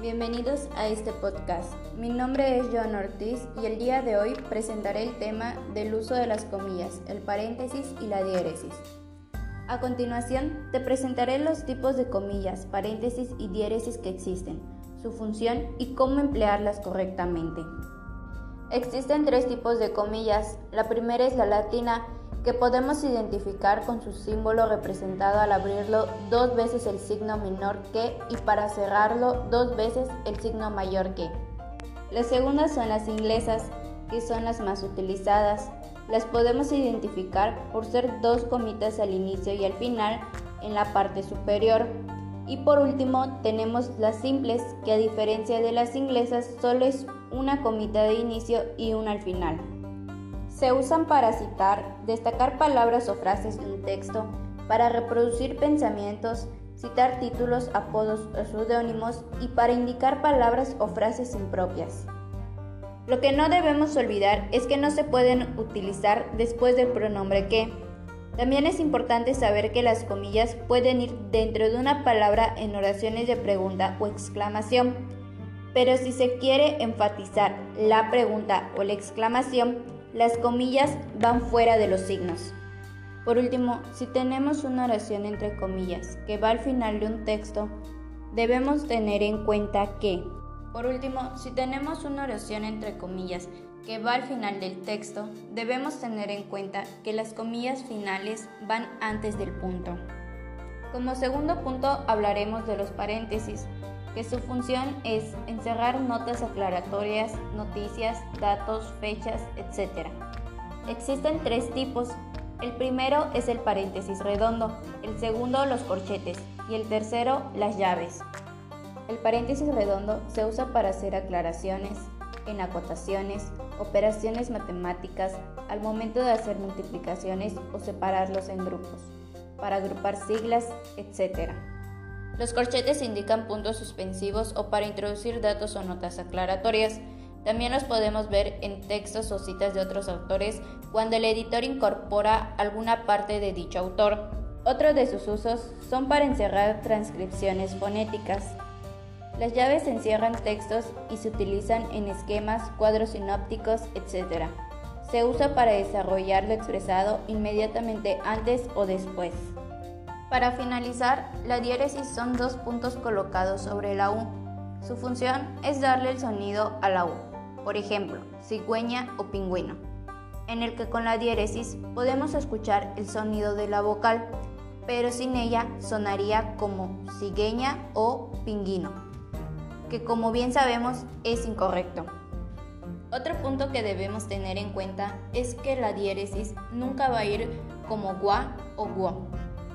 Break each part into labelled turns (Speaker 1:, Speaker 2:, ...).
Speaker 1: Bienvenidos a este podcast. Mi nombre es Joan Ortiz y el día de hoy presentaré el tema del uso de las comillas, el paréntesis y la diéresis. A continuación, te presentaré los tipos de comillas, paréntesis y diéresis que existen, su función y cómo emplearlas correctamente. Existen tres tipos de comillas. La primera es la latina, que podemos identificar con su símbolo representado al abrirlo dos veces el signo menor que y para cerrarlo dos veces el signo mayor que. Las segundas son las inglesas, que son las más utilizadas. Las podemos identificar por ser dos comitas al inicio y al final en la parte superior. Y por último tenemos las simples, que a diferencia de las inglesas solo es una comita de inicio y una al final. Se usan para citar, destacar palabras o frases de un texto, para reproducir pensamientos, citar títulos, apodos o seudónimos y para indicar palabras o frases impropias. Lo que no debemos olvidar es que no se pueden utilizar después del pronombre que. También es importante saber que las comillas pueden ir dentro de una palabra en oraciones de pregunta o exclamación, pero si se quiere enfatizar la pregunta o la exclamación, las comillas van fuera de los signos. Por último, si tenemos una oración entre comillas que va al final de un texto, debemos tener en cuenta que, por último, si tenemos una oración entre comillas que va al final del texto, debemos tener en cuenta que las comillas finales van antes del punto. Como segundo punto hablaremos de los paréntesis, que su función es encerrar notas aclaratorias, noticias, datos, fechas, etc. Existen tres tipos. El primero es el paréntesis redondo, el segundo los corchetes y el tercero las llaves. El paréntesis redondo se usa para hacer aclaraciones, en acotaciones, operaciones matemáticas, al momento de hacer multiplicaciones o separarlos en grupos, para agrupar siglas, etc. Los corchetes indican puntos suspensivos o para introducir datos o notas aclaratorias. También los podemos ver en textos o citas de otros autores cuando el editor incorpora alguna parte de dicho autor. Otros de sus usos son para encerrar transcripciones fonéticas. Las llaves encierran textos y se utilizan en esquemas, cuadros sinópticos, etc. Se usa para desarrollar lo expresado inmediatamente antes o después. Para finalizar, la diéresis son dos puntos colocados sobre la U. Su función es darle el sonido a la U, por ejemplo, cigüeña o pingüino, en el que con la diéresis podemos escuchar el sonido de la vocal, pero sin ella sonaría como cigueña o pinguino, que como bien sabemos es incorrecto. Otro punto que debemos tener en cuenta es que la diéresis nunca va a ir como gua o guo,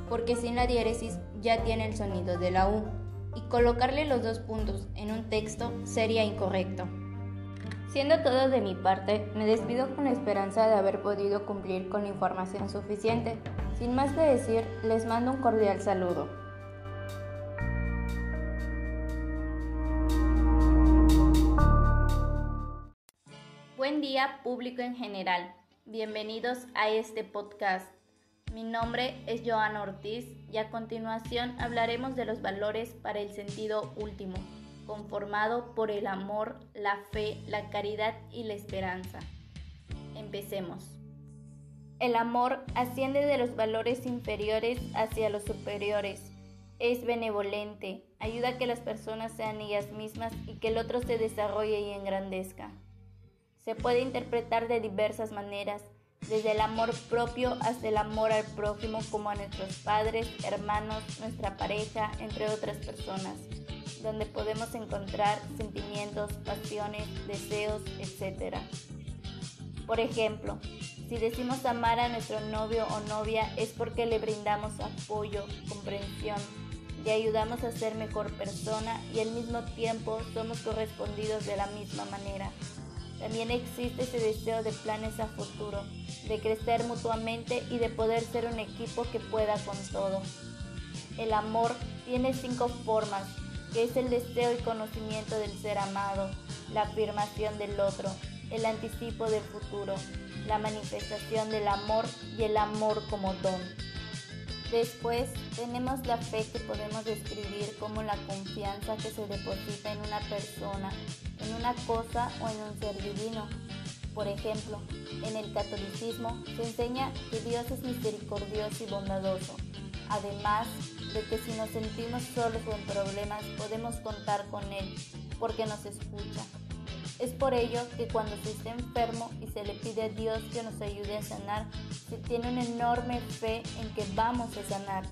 Speaker 1: porque sin la diéresis ya tiene el sonido de la U, y colocarle los dos puntos en un texto sería incorrecto. Siendo todo de mi parte, me despido con la esperanza de haber podido cumplir con la información suficiente. Sin más que decir, les mando un cordial saludo. Buen día público en general. Bienvenidos a este podcast mi nombre es Joana Ortiz y a continuación hablaremos de los valores para el sentido último, conformado por el amor, la fe, la caridad y la esperanza. Empecemos. El amor asciende de los valores inferiores hacia los superiores. Es benevolente, ayuda a que las personas sean ellas mismas y que el otro se desarrolle y engrandezca. Se puede interpretar de diversas maneras, desde el amor propio hasta el amor al prójimo como a nuestros padres, hermanos, nuestra pareja, entre otras personas, donde podemos encontrar sentimientos, pasiones, deseos, etc. Por ejemplo, si decimos amar a nuestro novio o novia es porque le brindamos apoyo, comprensión, le ayudamos a ser mejor persona y al mismo tiempo somos correspondidos de la misma manera. También existe ese deseo de planes a futuro, de crecer mutuamente y de poder ser un equipo que pueda con todo. El amor tiene cinco formas, que es el deseo y conocimiento del ser amado, la afirmación del otro, el anticipo del futuro, la manifestación del amor y el amor como don. Después tenemos la fe que podemos describir como la confianza que se deposita en una persona, en una cosa o en un ser divino. Por ejemplo, en el catolicismo se enseña que Dios es misericordioso y bondadoso, además de que si nos sentimos solos o en problemas podemos contar con Él, porque nos escucha. Es por ello que cuando se está enfermo y se le pide a Dios que nos ayude a sanar, se tiene una enorme fe en que vamos a sanar.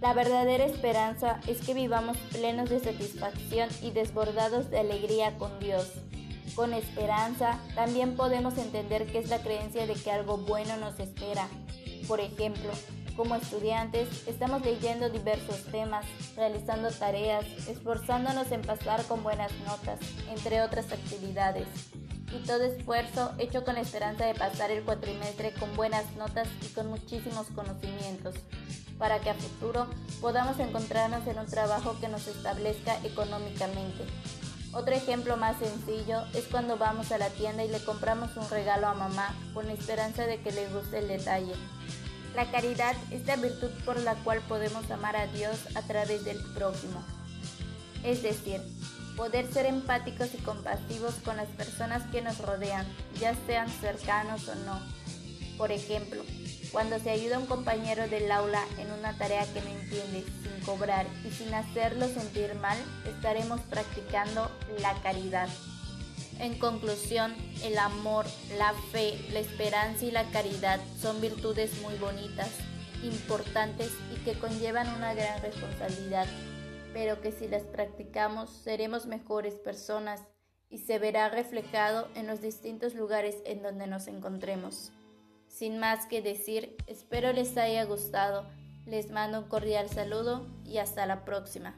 Speaker 1: La verdadera esperanza es que vivamos plenos de satisfacción y desbordados de alegría con Dios. Con esperanza también podemos entender que es la creencia de que algo bueno nos espera. Por ejemplo, como estudiantes, estamos leyendo diversos temas, realizando tareas, esforzándonos en pasar con buenas notas, entre otras actividades. Y todo esfuerzo hecho con la esperanza de pasar el cuatrimestre con buenas notas y con muchísimos conocimientos, para que a futuro podamos encontrarnos en un trabajo que nos establezca económicamente. Otro ejemplo más sencillo es cuando vamos a la tienda y le compramos un regalo a mamá con la esperanza de que le guste el detalle. La caridad es la virtud por la cual podemos amar a Dios a través del prójimo. Es decir, poder ser empáticos y compasivos con las personas que nos rodean, ya sean cercanos o no. Por ejemplo, cuando se ayuda a un compañero del aula en una tarea que no entiende sin cobrar y sin hacerlo sentir mal, estaremos practicando la caridad. En conclusión, el amor, la fe, la esperanza y la caridad son virtudes muy bonitas, importantes y que conllevan una gran responsabilidad, pero que si las practicamos seremos mejores personas y se verá reflejado en los distintos lugares en donde nos encontremos. Sin más que decir, espero les haya gustado, les mando un cordial saludo y hasta la próxima.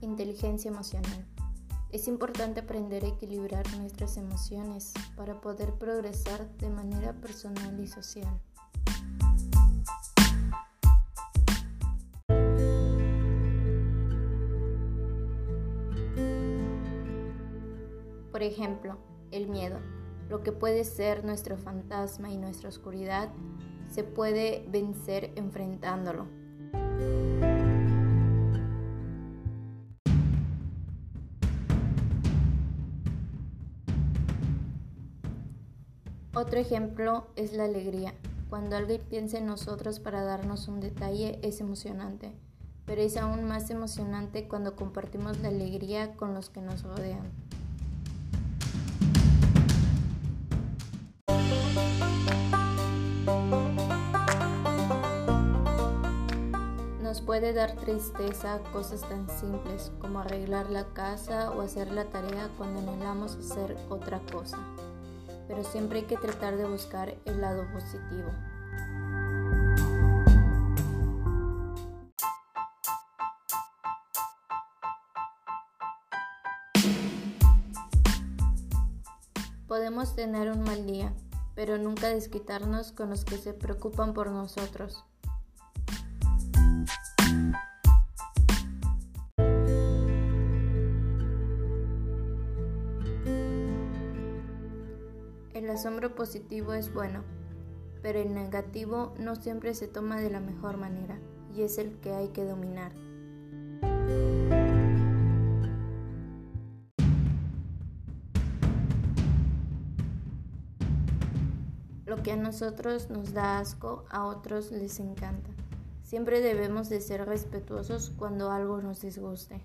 Speaker 1: Inteligencia emocional. Es importante aprender a equilibrar nuestras emociones para poder progresar de manera personal y social. Por ejemplo, el miedo, lo que puede ser nuestro fantasma y nuestra oscuridad, se puede vencer enfrentándolo. Otro ejemplo es la alegría. Cuando alguien piensa en nosotros para darnos un detalle es emocionante, pero es aún más emocionante cuando compartimos la alegría con los que nos rodean. Nos puede dar tristeza cosas tan simples como arreglar la casa o hacer la tarea cuando anhelamos hacer otra cosa pero siempre hay que tratar de buscar el lado positivo. Podemos tener un mal día, pero nunca desquitarnos con los que se preocupan por nosotros. Asombro positivo es bueno, pero el negativo no siempre se toma de la mejor manera y es el que hay que dominar. Lo que a nosotros nos da asco, a otros les encanta. Siempre debemos de ser respetuosos cuando algo nos disguste.